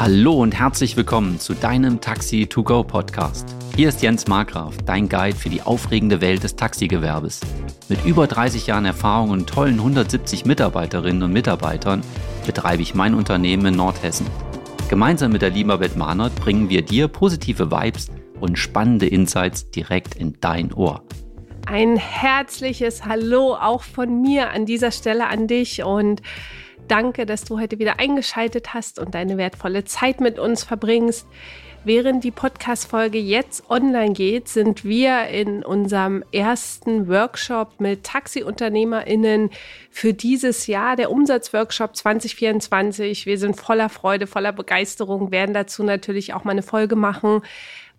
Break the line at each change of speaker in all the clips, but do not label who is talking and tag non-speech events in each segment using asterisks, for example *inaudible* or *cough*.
Hallo und herzlich willkommen zu deinem Taxi to go Podcast. Hier ist Jens Markgraf, dein Guide für die aufregende Welt des Taxigewerbes. Mit über 30 Jahren Erfahrung und tollen 170 Mitarbeiterinnen und Mitarbeitern betreibe ich mein Unternehmen in Nordhessen. Gemeinsam mit der Elisabeth Mahnert bringen wir dir positive Vibes und spannende Insights direkt in dein Ohr.
Ein herzliches Hallo auch von mir an dieser Stelle an dich und danke, dass du heute wieder eingeschaltet hast und deine wertvolle Zeit mit uns verbringst. Während die Podcast-Folge jetzt online geht, sind wir in unserem ersten Workshop mit TaxiunternehmerInnen für dieses Jahr, der Umsatzworkshop 2024. Wir sind voller Freude, voller Begeisterung, werden dazu natürlich auch mal eine Folge machen,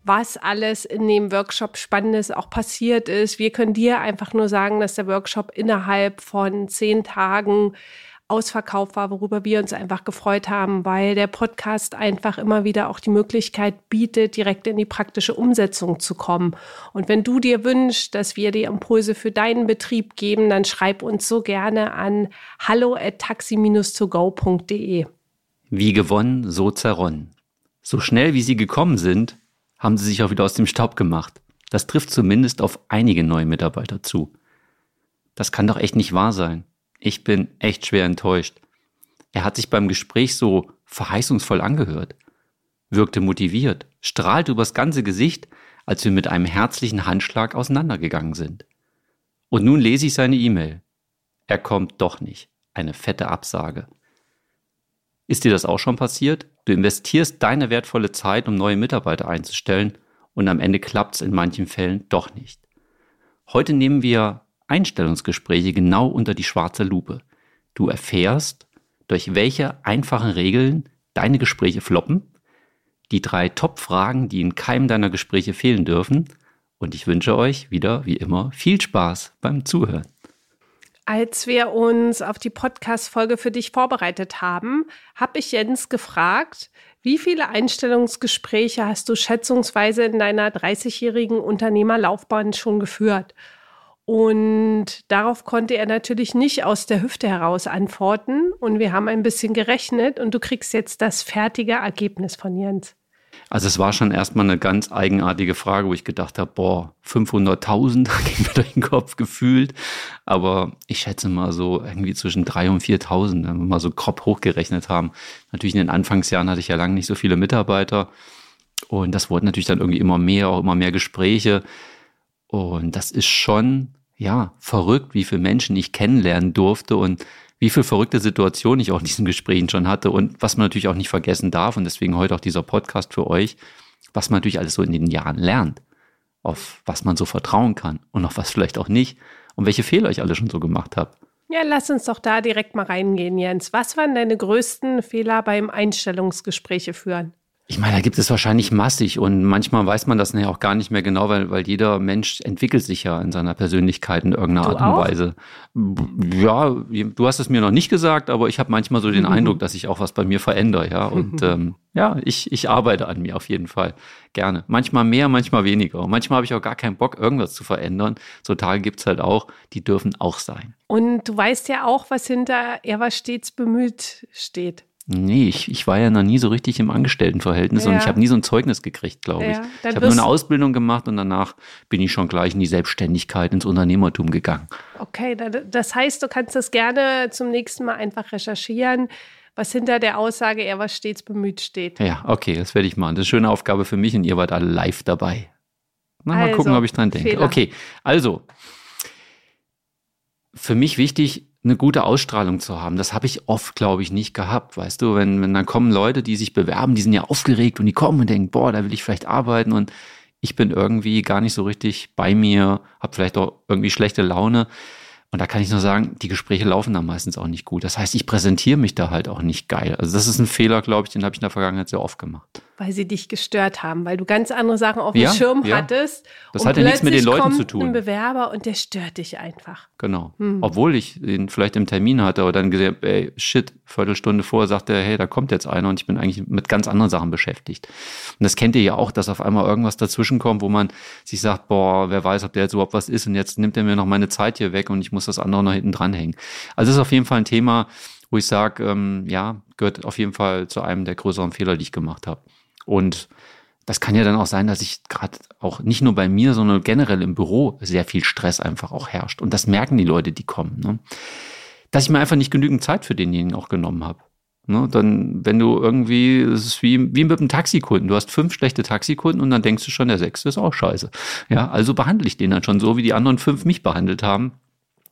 was alles in dem Workshop Spannendes auch passiert ist. Wir können dir einfach nur sagen, dass der Workshop innerhalb von zehn Tagen ausverkauft war, worüber wir uns einfach gefreut haben, weil der Podcast einfach immer wieder auch die Möglichkeit bietet, direkt in die praktische Umsetzung zu kommen. Und wenn du dir wünschst, dass wir dir Impulse für deinen Betrieb geben, dann schreib uns so gerne an hallo at taxi-togo.de.
Wie gewonnen, so zerronnen. So schnell wie sie gekommen sind, haben sie sich auch wieder aus dem Staub gemacht. Das trifft zumindest auf einige neue Mitarbeiter zu. Das kann doch echt nicht wahr sein. Ich bin echt schwer enttäuscht. Er hat sich beim Gespräch so verheißungsvoll angehört, wirkte motiviert, strahlte übers ganze Gesicht, als wir mit einem herzlichen Handschlag auseinandergegangen sind. Und nun lese ich seine E-Mail. Er kommt doch nicht. Eine fette Absage. Ist dir das auch schon passiert? Du investierst deine wertvolle Zeit, um neue Mitarbeiter einzustellen, und am Ende klappt es in manchen Fällen doch nicht. Heute nehmen wir Einstellungsgespräche genau unter die schwarze Lupe. Du erfährst, durch welche einfachen Regeln deine Gespräche floppen, die drei Top-Fragen, die in keinem deiner Gespräche fehlen dürfen. Und ich wünsche euch wieder, wie immer, viel Spaß beim Zuhören.
Als wir uns auf die Podcast-Folge für dich vorbereitet haben, habe ich Jens gefragt, wie viele Einstellungsgespräche hast du schätzungsweise in deiner 30-jährigen Unternehmerlaufbahn schon geführt? Und darauf konnte er natürlich nicht aus der Hüfte heraus antworten. Und wir haben ein bisschen gerechnet und du kriegst jetzt das fertige Ergebnis von Jens.
Also es war schon erstmal eine ganz eigenartige Frage, wo ich gedacht habe, boah, 500.000 ging *laughs* mir durch den Kopf gefühlt. Aber ich schätze mal so irgendwie zwischen 3.000 und 4.000, wenn wir mal so grob hochgerechnet haben. Natürlich in den Anfangsjahren hatte ich ja lange nicht so viele Mitarbeiter. Und das wurden natürlich dann irgendwie immer mehr, auch immer mehr Gespräche. Und das ist schon ja, verrückt, wie viele Menschen ich kennenlernen durfte und wie viele verrückte Situationen ich auch in diesen Gesprächen schon hatte und was man natürlich auch nicht vergessen darf und deswegen heute auch dieser Podcast für euch, was man natürlich alles so in den Jahren lernt, auf was man so vertrauen kann und auf was vielleicht auch nicht und welche Fehler ich alle schon so gemacht habe.
Ja, lass uns doch da direkt mal reingehen, Jens. Was waren deine größten Fehler beim Einstellungsgespräche führen?
Ich meine, da gibt es wahrscheinlich massig und manchmal weiß man das ja auch gar nicht mehr genau, weil, weil jeder Mensch entwickelt sich ja in seiner Persönlichkeit in irgendeiner du Art und Weise. Ja, du hast es mir noch nicht gesagt, aber ich habe manchmal so den mhm. Eindruck, dass ich auch was bei mir verändere, ja. *laughs* Und ähm, ja, ich, ich arbeite an mir auf jeden Fall gerne. Manchmal mehr, manchmal weniger. Und manchmal habe ich auch gar keinen Bock, irgendwas zu verändern. So Tage gibt es halt auch, die dürfen auch sein.
Und du weißt ja auch, was hinter er war stets bemüht steht.
Nee, ich, ich war ja noch nie so richtig im Angestelltenverhältnis ja. und ich habe nie so ein Zeugnis gekriegt, glaube ich. Ja, ich habe nur eine Ausbildung gemacht und danach bin ich schon gleich in die Selbstständigkeit, ins Unternehmertum gegangen.
Okay, das heißt, du kannst das gerne zum nächsten Mal einfach recherchieren, was hinter der Aussage, er war stets bemüht steht.
Ja, okay, das werde ich machen. Das ist eine schöne Aufgabe für mich und ihr wart alle live dabei. Na, mal also, gucken, ob ich dran denke. Fehler. Okay, also, für mich wichtig, eine gute Ausstrahlung zu haben. Das habe ich oft, glaube ich, nicht gehabt. Weißt du, wenn, wenn dann kommen Leute, die sich bewerben, die sind ja aufgeregt und die kommen und denken, boah, da will ich vielleicht arbeiten und ich bin irgendwie gar nicht so richtig bei mir, habe vielleicht auch irgendwie schlechte Laune. Und da kann ich nur sagen, die Gespräche laufen dann meistens auch nicht gut. Das heißt, ich präsentiere mich da halt auch nicht geil. Also das ist ein Fehler, glaube ich, den habe ich in der Vergangenheit sehr oft gemacht.
Weil sie dich gestört haben, weil du ganz andere Sachen auf dem ja, Schirm ja. hattest.
Das hat ja nichts mit den Leuten zu tun.
ein Bewerber und der stört dich einfach.
Genau. Hm. Obwohl ich ihn vielleicht im Termin hatte oder dann gesehen, ey, shit, Viertelstunde vorher sagt er, hey, da kommt jetzt einer und ich bin eigentlich mit ganz anderen Sachen beschäftigt. Und das kennt ihr ja auch, dass auf einmal irgendwas dazwischen kommt, wo man sich sagt, boah, wer weiß, ob der jetzt überhaupt was ist und jetzt nimmt er mir noch meine Zeit hier weg und ich muss das andere noch hinten dranhängen. Also das ist auf jeden Fall ein Thema, wo ich sage, ähm, ja, gehört auf jeden Fall zu einem der größeren Fehler, die ich gemacht habe. Und das kann ja dann auch sein, dass ich gerade auch nicht nur bei mir, sondern generell im Büro sehr viel Stress einfach auch herrscht. Und das merken die Leute, die kommen. Ne? Dass ich mir einfach nicht genügend Zeit für denjenigen auch genommen habe. Ne? Dann, wenn du irgendwie, es ist wie, wie mit einem Taxikunden. Du hast fünf schlechte Taxikunden und dann denkst du schon, der sechste ist auch scheiße. Ja, also behandle ich den dann schon so, wie die anderen fünf mich behandelt haben.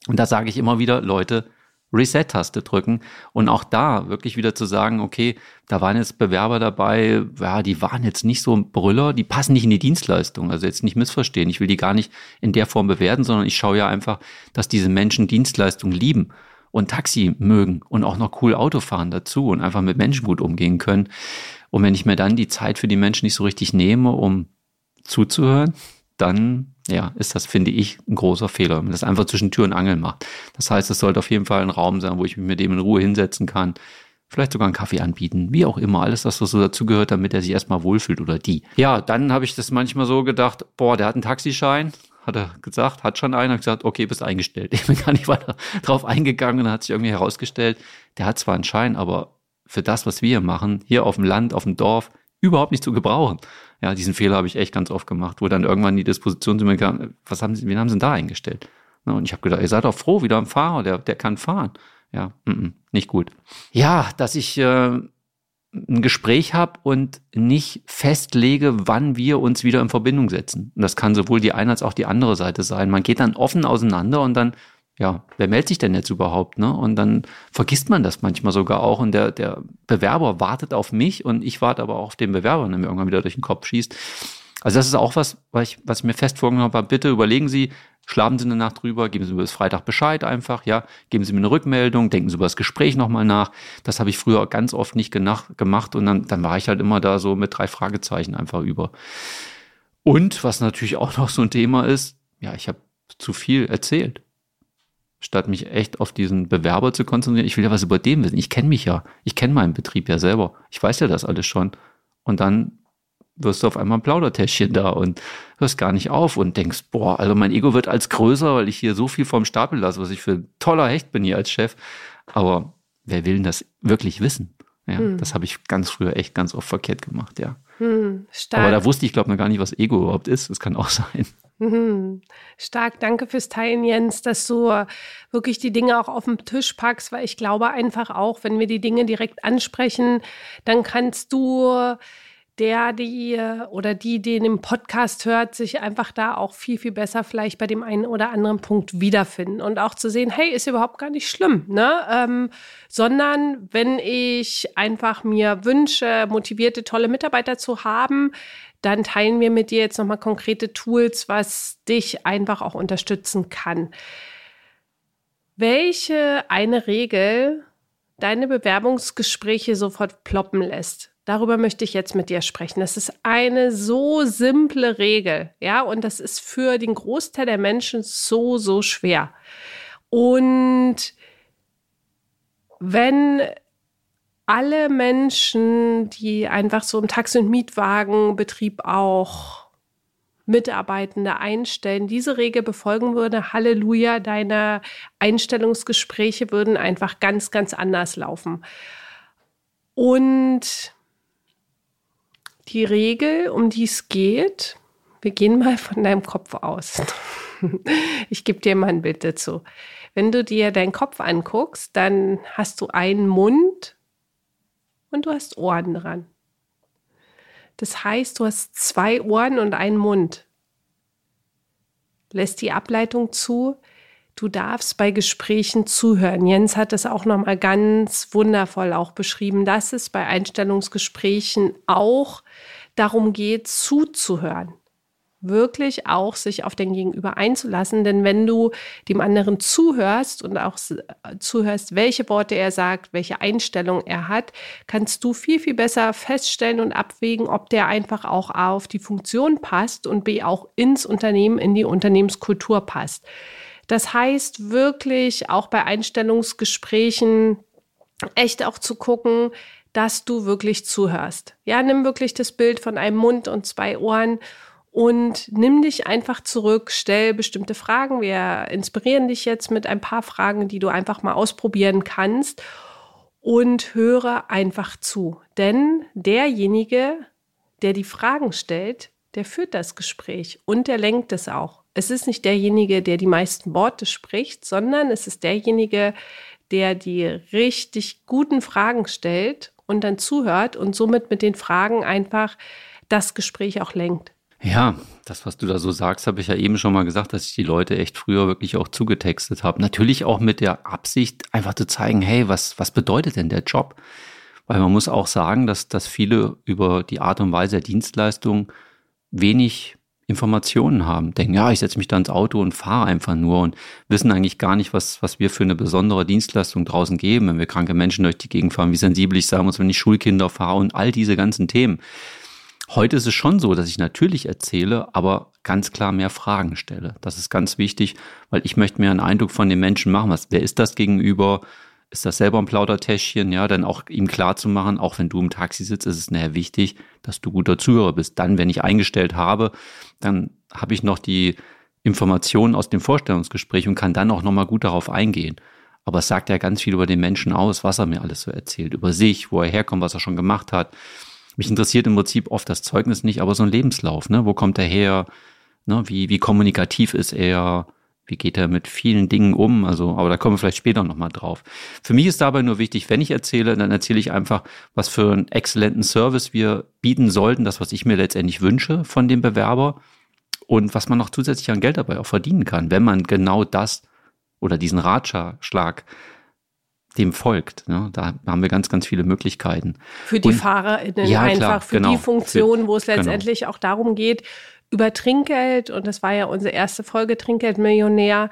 Und da sage ich immer wieder, Leute, Reset-Taste drücken und auch da wirklich wieder zu sagen, okay, da waren jetzt Bewerber dabei, ja, die waren jetzt nicht so Brüller, die passen nicht in die Dienstleistung, also jetzt nicht missverstehen. Ich will die gar nicht in der Form bewerten, sondern ich schaue ja einfach, dass diese Menschen Dienstleistung lieben und Taxi mögen und auch noch cool Auto fahren dazu und einfach mit Menschen gut umgehen können. Und wenn ich mir dann die Zeit für die Menschen nicht so richtig nehme, um zuzuhören, dann ja, ist das, finde ich, ein großer Fehler, wenn man das einfach zwischen Tür und Angel macht. Das heißt, es sollte auf jeden Fall ein Raum sein, wo ich mich mit dem in Ruhe hinsetzen kann, vielleicht sogar einen Kaffee anbieten, wie auch immer, alles, was so dazugehört, damit er sich erstmal wohlfühlt oder die. Ja, dann habe ich das manchmal so gedacht, boah, der hat einen Taxischein, hat er gesagt, hat schon einen, hat gesagt, okay, bist eingestellt. *laughs* Ich bin gar nicht weiter drauf eingegangen und hat sich irgendwie herausgestellt, der hat zwar einen Schein, aber für das, was wir machen, hier auf dem Land, auf dem Dorf, überhaupt nicht zu gebrauchen. Ja, diesen Fehler habe ich echt ganz oft gemacht, wo dann irgendwann die Disposition zu mir kam, was haben Sie, wen haben Sie denn da eingestellt? Und ich habe gedacht, ihr seid doch froh, wieder ein Fahrer, der, der kann fahren. Ja, mm -mm, nicht gut. Ja, dass ich äh, ein Gespräch habe und nicht festlege, wann wir uns wieder in Verbindung setzen. Und das kann sowohl die eine als auch die andere Seite sein. Man geht dann offen auseinander und dann ja, wer meldet sich denn jetzt überhaupt? Ne? Und dann vergisst man das manchmal sogar auch. Und der, der Bewerber wartet auf mich und ich warte aber auch auf den Bewerber, der mir irgendwann wieder durch den Kopf schießt. Also das ist auch was, was ich, was ich mir fest vorgenommen habe. Bitte überlegen Sie, schlafen Sie eine Nacht drüber, geben Sie mir bis Freitag Bescheid einfach, ja, geben Sie mir eine Rückmeldung, denken Sie über das Gespräch nochmal nach. Das habe ich früher ganz oft nicht gemacht und dann, dann war ich halt immer da so mit drei Fragezeichen einfach über. Und was natürlich auch noch so ein Thema ist, ja, ich habe zu viel erzählt statt mich echt auf diesen Bewerber zu konzentrieren. Ich will ja was über den wissen. Ich kenne mich ja. Ich kenne meinen Betrieb ja selber. Ich weiß ja das alles schon. Und dann wirst du auf einmal ein Plaudertäschchen da und hörst gar nicht auf und denkst, boah, also mein Ego wird als größer, weil ich hier so viel vom Stapel lasse, was ich für ein toller Hecht bin hier als Chef. Aber wer will denn das wirklich wissen? Ja, hm. das habe ich ganz früher echt ganz oft verkehrt gemacht, ja. Hm, Aber da wusste ich, glaube ich, noch gar nicht, was Ego überhaupt ist. Das kann auch *laughs* sein.
Mhm. Stark, danke fürs Teilen, Jens, dass du wirklich die Dinge auch auf den Tisch packst, weil ich glaube einfach auch, wenn wir die Dinge direkt ansprechen, dann kannst du der, die oder die, die den Podcast hört, sich einfach da auch viel, viel besser vielleicht bei dem einen oder anderen Punkt wiederfinden und auch zu sehen, hey, ist überhaupt gar nicht schlimm, ne? Ähm, sondern wenn ich einfach mir wünsche, motivierte, tolle Mitarbeiter zu haben, dann teilen wir mit dir jetzt nochmal konkrete Tools, was dich einfach auch unterstützen kann. Welche eine Regel deine Bewerbungsgespräche sofort ploppen lässt? Darüber möchte ich jetzt mit dir sprechen. Das ist eine so simple Regel, ja, und das ist für den Großteil der Menschen so, so schwer. Und wenn alle Menschen, die einfach so im Taxi- und Mietwagenbetrieb auch Mitarbeitende einstellen, diese Regel befolgen würde, Halleluja, deine Einstellungsgespräche würden einfach ganz, ganz anders laufen. Und die Regel, um die es geht, wir gehen mal von deinem Kopf aus. *laughs* Ich gebe dir mal ein Bild dazu. Wenn du dir deinen Kopf anguckst, dann hast du einen Mund und du hast Ohren dran. Das heißt, du hast zwei Ohren und einen Mund. Lässt die Ableitung zu. Du darfst bei Gesprächen zuhören. Jens hat das auch noch mal ganz wundervoll auch beschrieben, dass es bei Einstellungsgesprächen auch darum geht, zuzuhören wirklich auch sich auf den Gegenüber einzulassen. Denn wenn du dem anderen zuhörst und auch zuhörst, welche Worte er sagt, welche Einstellung er hat, kannst du viel, viel besser feststellen und abwägen, ob der einfach auch A auf die Funktion passt und B auch ins Unternehmen, in die Unternehmenskultur passt. Das heißt wirklich auch bei Einstellungsgesprächen echt auch zu gucken, dass du wirklich zuhörst. Ja, nimm wirklich das Bild von einem Mund und zwei Ohren und nimm dich einfach zurück, stell bestimmte Fragen. Wir inspirieren dich jetzt mit ein paar Fragen, die du einfach mal ausprobieren kannst. und höre einfach zu. Denn derjenige, der die Fragen stellt, der führt das Gespräch und der lenkt es auch. Es ist nicht derjenige, der die meisten Worte spricht, sondern es ist derjenige, der die richtig guten Fragen stellt und dann zuhört und somit mit den Fragen einfach das Gespräch auch lenkt.
Ja, das, was du da so sagst, habe ich ja eben schon mal gesagt, dass ich die Leute echt früher wirklich auch zugetextet habe. Natürlich auch mit der Absicht, einfach zu zeigen, hey, was, was bedeutet denn der Job? Weil man muss auch sagen, dass, dass viele über die Art und Weise der Dienstleistung wenig Informationen haben. Denken, ja, ich setze mich da ins Auto und fahre einfach nur und wissen eigentlich gar nicht, was, was wir für eine besondere Dienstleistung draußen geben, wenn wir kranke Menschen durch die Gegend fahren, wie sensibel ich sein muss, wenn ich Schulkinder fahre und all diese ganzen Themen. Heute ist es schon so, dass ich natürlich erzähle, aber ganz klar mehr Fragen stelle. Das ist ganz wichtig, weil ich möchte mir einen Eindruck von den Menschen machen. Was, wer ist das gegenüber? Ist das selber ein Plaudertäschchen? Ja, dann auch ihm klar zu machen, auch wenn du im Taxi sitzt, ist es nachher wichtig, dass du guter Zuhörer bist. Dann, wenn ich eingestellt habe, dann habe ich noch die Informationen aus dem Vorstellungsgespräch und kann dann auch nochmal gut darauf eingehen. Aber es sagt ja ganz viel über den Menschen aus, was er mir alles so erzählt, über sich, wo er herkommt, was er schon gemacht hat mich interessiert im Prinzip oft das Zeugnis nicht, aber so ein Lebenslauf. Ne? Wo kommt er her? Ne? Wie, wie kommunikativ ist er? Wie geht er mit vielen Dingen um? Also, aber da kommen wir vielleicht später nochmal drauf. Für mich ist dabei nur wichtig, wenn ich erzähle, dann erzähle ich einfach, was für einen exzellenten Service wir bieten sollten, das, was ich mir letztendlich wünsche von dem Bewerber und was man noch zusätzlich an Geld dabei auch verdienen kann, wenn man genau das oder diesen Ratschlag dem folgt. Ne? Da haben wir ganz, ganz viele Möglichkeiten.
Für die und, FahrerInnen ja, einfach, klar, für genau, die Funktion, wo es genau. letztendlich genau. auch darum geht, über Trinkgeld, und das war ja unsere erste Folge Trinkgeldmillionär,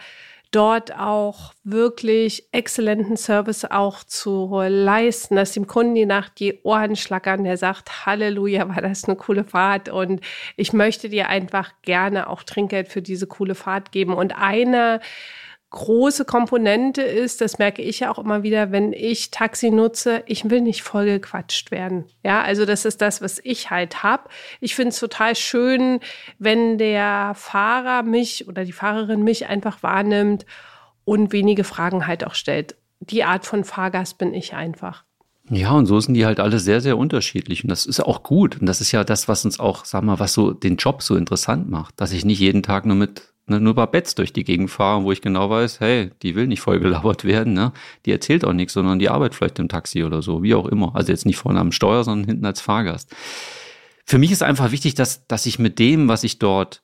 dort auch wirklich exzellenten Service auch zu leisten, dass dem Kunden die Nacht die Ohren schlackern, der sagt, Halleluja, war das eine coole Fahrt und ich möchte dir einfach gerne auch Trinkgeld für diese coole Fahrt geben. Und eine große Komponente ist, das merke ich ja auch immer wieder, wenn ich Taxi nutze, ich will nicht vollgequatscht werden. Ja, also das ist das, was ich halt habe. Ich finde es total schön, wenn der Fahrer mich oder die Fahrerin mich einfach wahrnimmt und wenige Fragen halt auch stellt. Die Art von Fahrgast bin ich einfach.
Ja, und so sind die halt alle sehr, sehr unterschiedlich. Und das ist auch gut. Und das ist ja das, was uns auch, sag mal, was so den Job so interessant macht, dass ich nicht jeden Tag nur mit ne, nur Babettes durch die Gegend fahren, wo ich genau weiß, hey, die will nicht vollgelabert werden, ne? Die erzählt auch nichts, sondern die arbeitet vielleicht im Taxi oder so, wie auch immer. Also jetzt nicht vorne am Steuer, sondern hinten als Fahrgast. Für mich ist einfach wichtig, dass, dass ich mit dem, was ich dort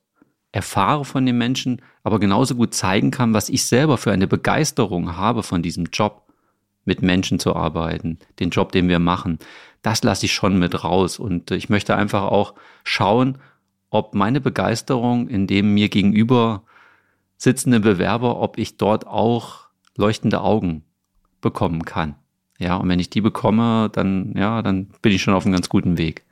erfahre von den Menschen, aber genauso gut zeigen kann, was ich selber für eine Begeisterung habe von diesem Job, mit Menschen zu arbeiten, den Job, den wir machen. Das lasse ich schon mit raus. Und ich möchte einfach auch schauen, ob meine Begeisterung in dem mir gegenüber sitzenden Bewerber, ob ich dort auch leuchtende Augen bekommen kann. Ja, und wenn ich die bekomme, dann, ja, dann bin ich schon auf einem ganz guten Weg.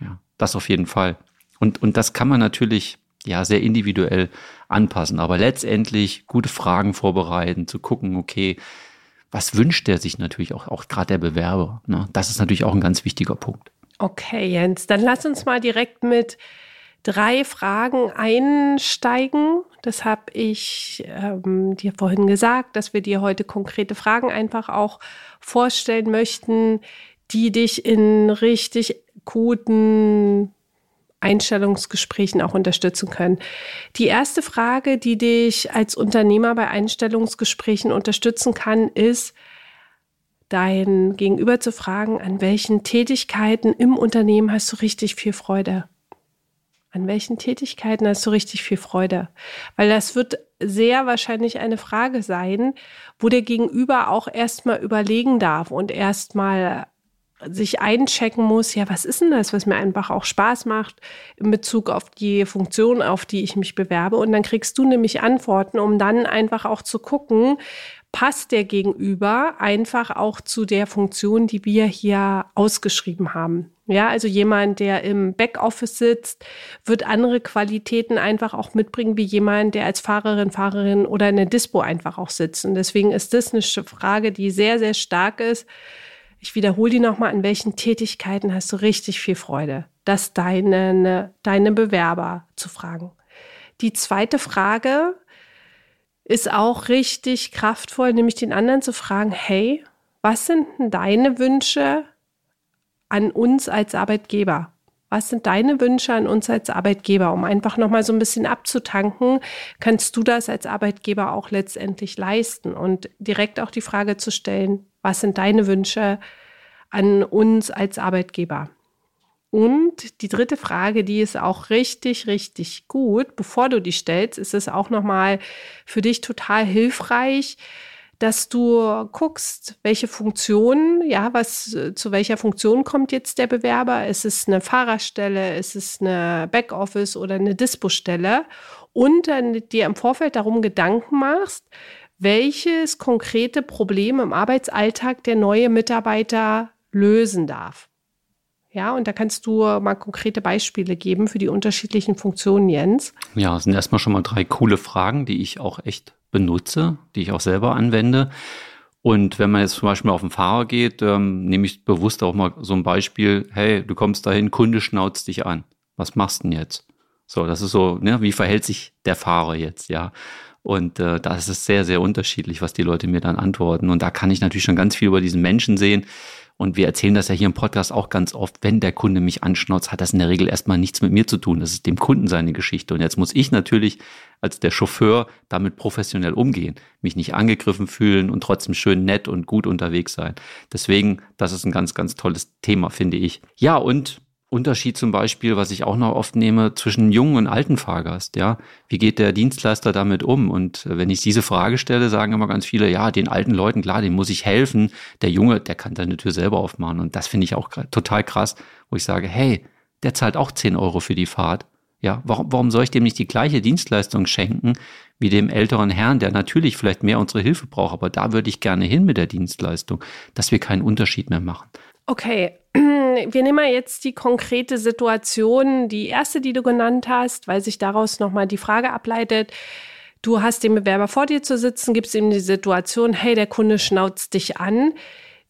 Ja, das auf jeden Fall. Und, und das kann man natürlich, ja, sehr individuell anpassen. Aber letztendlich gute Fragen vorbereiten, zu gucken, okay, was wünscht der sich natürlich auch, auch gerade der Bewerber. Ne? Das ist natürlich auch ein ganz wichtiger Punkt.
Okay, Jens, dann lass uns mal direkt mit drei Fragen einsteigen. Das habe ich ähm, dir vorhin gesagt, dass wir dir heute konkrete Fragen einfach auch vorstellen möchten, die dich in richtig guten Einstellungsgesprächen auch unterstützen können. Die erste Frage, die dich als Unternehmer bei Einstellungsgesprächen unterstützen kann, ist, dein Gegenüber zu fragen, an welchen Tätigkeiten im Unternehmen hast du richtig viel Freude? An welchen Tätigkeiten hast du richtig viel Freude? Weil das wird sehr wahrscheinlich eine Frage sein, wo der Gegenüber auch erstmal überlegen darf und erstmal sich einchecken muss, ja, was ist denn das, was mir einfach auch Spaß macht in Bezug auf die Funktion, auf die ich mich bewerbe. Und dann kriegst du nämlich Antworten, um dann einfach auch zu gucken, passt der Gegenüber einfach auch zu der Funktion, die wir hier ausgeschrieben haben. Ja, also jemand, der im Backoffice sitzt, wird andere Qualitäten einfach auch mitbringen, wie jemand, der als Fahrerin, Fahrerin oder in der Dispo einfach auch sitzt. Und deswegen ist das eine Frage, die sehr, sehr stark ist. Ich wiederhole die nochmal, an welchen Tätigkeiten hast du richtig viel Freude? Das deine, deine Bewerber zu fragen. Die zweite Frage ist auch richtig kraftvoll, nämlich den anderen zu fragen, hey, was sind denn deine Wünsche an uns als Arbeitgeber? Was sind deine Wünsche an uns als Arbeitgeber, um einfach nochmal so ein bisschen abzutanken? Kannst du das als Arbeitgeber auch letztendlich leisten? Und direkt auch die Frage zu stellen, was sind deine Wünsche an uns als Arbeitgeber? Und die dritte Frage, die ist auch richtig, richtig gut. Bevor du die stellst, ist es auch nochmal für dich total hilfreich, dass du guckst, welche Funktion, ja, was zu welcher Funktion kommt jetzt der Bewerber? Ist es eine Fahrerstelle, ist es eine Backoffice oder eine Dispo-Stelle? Und dann dir im Vorfeld darum Gedanken machst, welches konkrete Problem im Arbeitsalltag der neue Mitarbeiter lösen darf. Ja, und da kannst du mal konkrete Beispiele geben für die unterschiedlichen Funktionen, Jens.
Ja, das sind erstmal schon mal drei coole Fragen, die ich auch echt benutze, die ich auch selber anwende. Und wenn man jetzt zum Beispiel auf den Fahrer geht, ähm, nehme ich bewusst auch mal so ein Beispiel, hey, du kommst dahin, Kunde schnauzt dich an. Was machst du denn jetzt? So, das ist so, ne, wie verhält sich der Fahrer jetzt, ja? Und äh, da ist es sehr, sehr unterschiedlich, was die Leute mir dann antworten. Und da kann ich natürlich schon ganz viel über diesen Menschen sehen. Und wir erzählen das ja hier im Podcast auch ganz oft, wenn der Kunde mich anschnauzt, hat das in der Regel erstmal nichts mit mir zu tun. Das ist dem Kunden seine Geschichte. Und jetzt muss ich natürlich als der Chauffeur damit professionell umgehen, mich nicht angegriffen fühlen und trotzdem schön nett und gut unterwegs sein. Deswegen, das ist ein ganz, ganz tolles Thema, finde ich. Ja, und Unterschied zum Beispiel, was ich auch noch oft nehme, zwischen jungen und alten Fahrgast, ja. Wie geht der Dienstleister damit um? Und wenn ich diese Frage stelle, sagen immer ganz viele, ja, den alten Leuten, klar, dem muss ich helfen. Der Junge, der kann seine Tür selber aufmachen. Und das finde ich auch total krass, wo ich sage, hey, der zahlt auch 10 Euro für die Fahrt. Ja, warum, warum soll ich dem nicht die gleiche Dienstleistung schenken wie dem älteren Herrn, der natürlich vielleicht mehr unsere Hilfe braucht, aber da würde ich gerne hin mit der Dienstleistung, dass wir keinen Unterschied mehr machen.
Okay, *clears throat* wir nehmen mal jetzt die konkrete Situation, die erste, die du genannt hast, weil sich daraus nochmal die Frage ableitet. Du hast den Bewerber vor dir zu sitzen, gibst ihm die Situation, hey, der Kunde schnauzt dich an.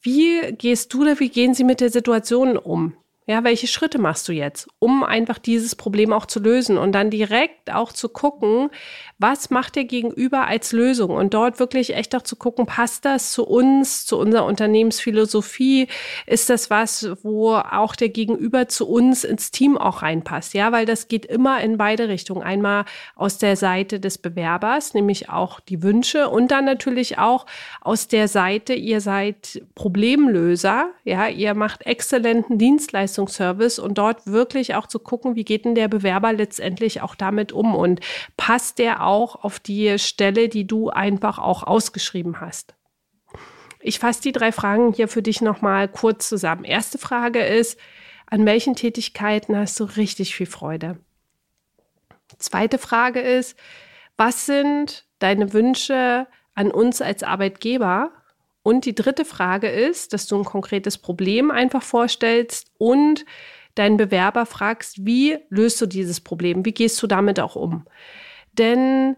Wie gehst du oder wie gehen Sie mit der Situation um? Ja, welche Schritte machst du jetzt, um einfach dieses Problem auch zu lösen und dann direkt auch zu gucken, was macht der Gegenüber als Lösung und dort wirklich echt auch zu gucken, passt das zu uns, zu unserer Unternehmensphilosophie? Ist das was, wo auch der Gegenüber zu uns ins Team auch reinpasst? Ja, weil das geht immer in beide Richtungen. Einmal aus der Seite des Bewerbers, nämlich auch die Wünsche und dann natürlich auch aus der Seite, ihr seid Problemlöser. Ja, ihr macht exzellenten Dienstleistungen Dienstleistungsservice und dort wirklich auch zu gucken, wie geht denn der Bewerber letztendlich auch damit um und passt der auch auf die Stelle, die du einfach auch ausgeschrieben hast. Ich fasse die drei Fragen hier für dich nochmal kurz zusammen. Erste Frage ist, an welchen Tätigkeiten hast du richtig viel Freude? Zweite Frage ist, was sind deine Wünsche an uns als Arbeitgeber? Und die dritte Frage ist, dass du ein konkretes Problem einfach vorstellst und deinen Bewerber fragst, wie löst du dieses Problem? Wie gehst du damit auch um? Denn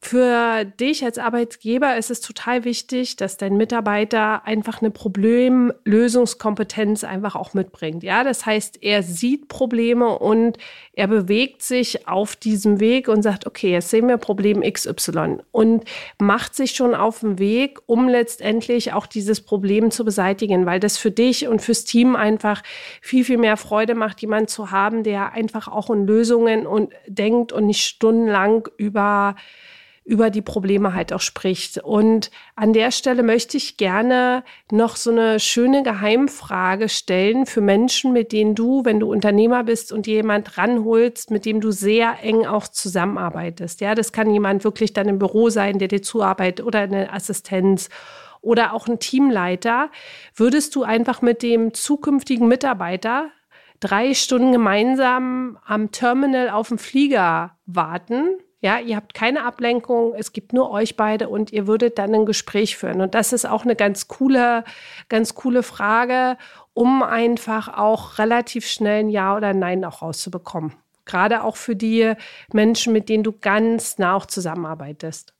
für dich als Arbeitgeber ist es total wichtig, dass dein Mitarbeiter einfach eine Problemlösungskompetenz einfach auch mitbringt. Ja, das heißt, er sieht Probleme und er bewegt sich auf diesem Weg und sagt, okay, jetzt sehen wir Problem XY und macht sich schon auf den Weg, um letztendlich auch dieses Problem zu beseitigen, weil das für dich und fürs Team einfach viel, viel mehr Freude macht, jemanden zu haben, der einfach auch in Lösungen und denkt und nicht stundenlang über über die Probleme halt auch spricht. Und an der Stelle möchte ich gerne noch so eine schöne Geheimfrage stellen für Menschen, mit denen du, wenn du Unternehmer bist und jemand ranholst, mit dem du sehr eng auch zusammenarbeitest. Ja, das kann jemand wirklich dann im Büro sein, der dir zuarbeitet oder eine Assistenz oder auch ein Teamleiter. Würdest du einfach mit dem zukünftigen Mitarbeiter drei Stunden gemeinsam am Terminal auf dem Flieger warten, ja, ihr habt keine Ablenkung, es gibt nur euch beide und ihr würdet dann ein Gespräch führen. Und das ist auch eine ganz coole, ganz coole Frage, um einfach auch relativ schnell ein Ja oder Nein auch rauszubekommen. Gerade auch für die Menschen, mit denen du ganz nah auch zusammenarbeitest.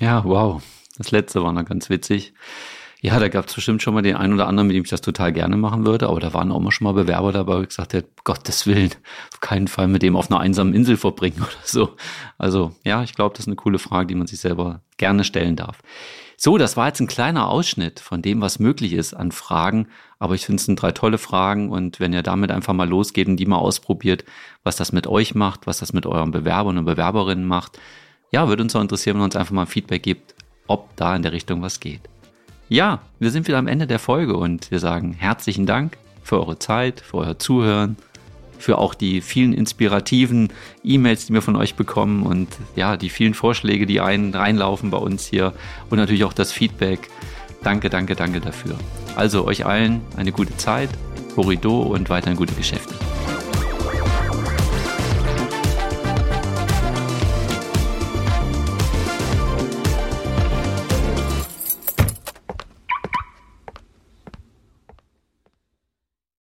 Ja, wow. Das letzte war noch ganz witzig. Ja, da gab es bestimmt schon mal den einen oder anderen, mit dem ich das total gerne machen würde, aber da waren auch mal schon mal Bewerber dabei, die gesagt hat, Gottes Willen, auf keinen Fall mit dem auf einer einsamen Insel verbringen *laughs* oder so. Also ja, ich glaube, das ist eine coole Frage, die man sich selber gerne stellen darf. So, das war jetzt ein kleiner Ausschnitt von dem, was möglich ist an Fragen. Aber ich finde es sind drei tolle Fragen. Und wenn ihr damit einfach mal losgeht und die mal ausprobiert, was das mit euch macht, was das mit euren Bewerbern und Bewerberinnen macht, ja, würde uns auch interessieren, wenn ihr uns einfach mal Feedback gibt, ob da in der Richtung was geht. Ja, wir sind wieder am Ende der Folge und wir sagen herzlichen Dank für eure Zeit, für euer Zuhören für auch die vielen inspirativen E-Mails, die wir von euch bekommen und ja, die vielen Vorschläge, die ein, reinlaufen bei uns hier und natürlich auch das Feedback. Danke, danke, danke dafür. Also euch allen eine gute Zeit, Horido und weiterhin gute Geschäfte.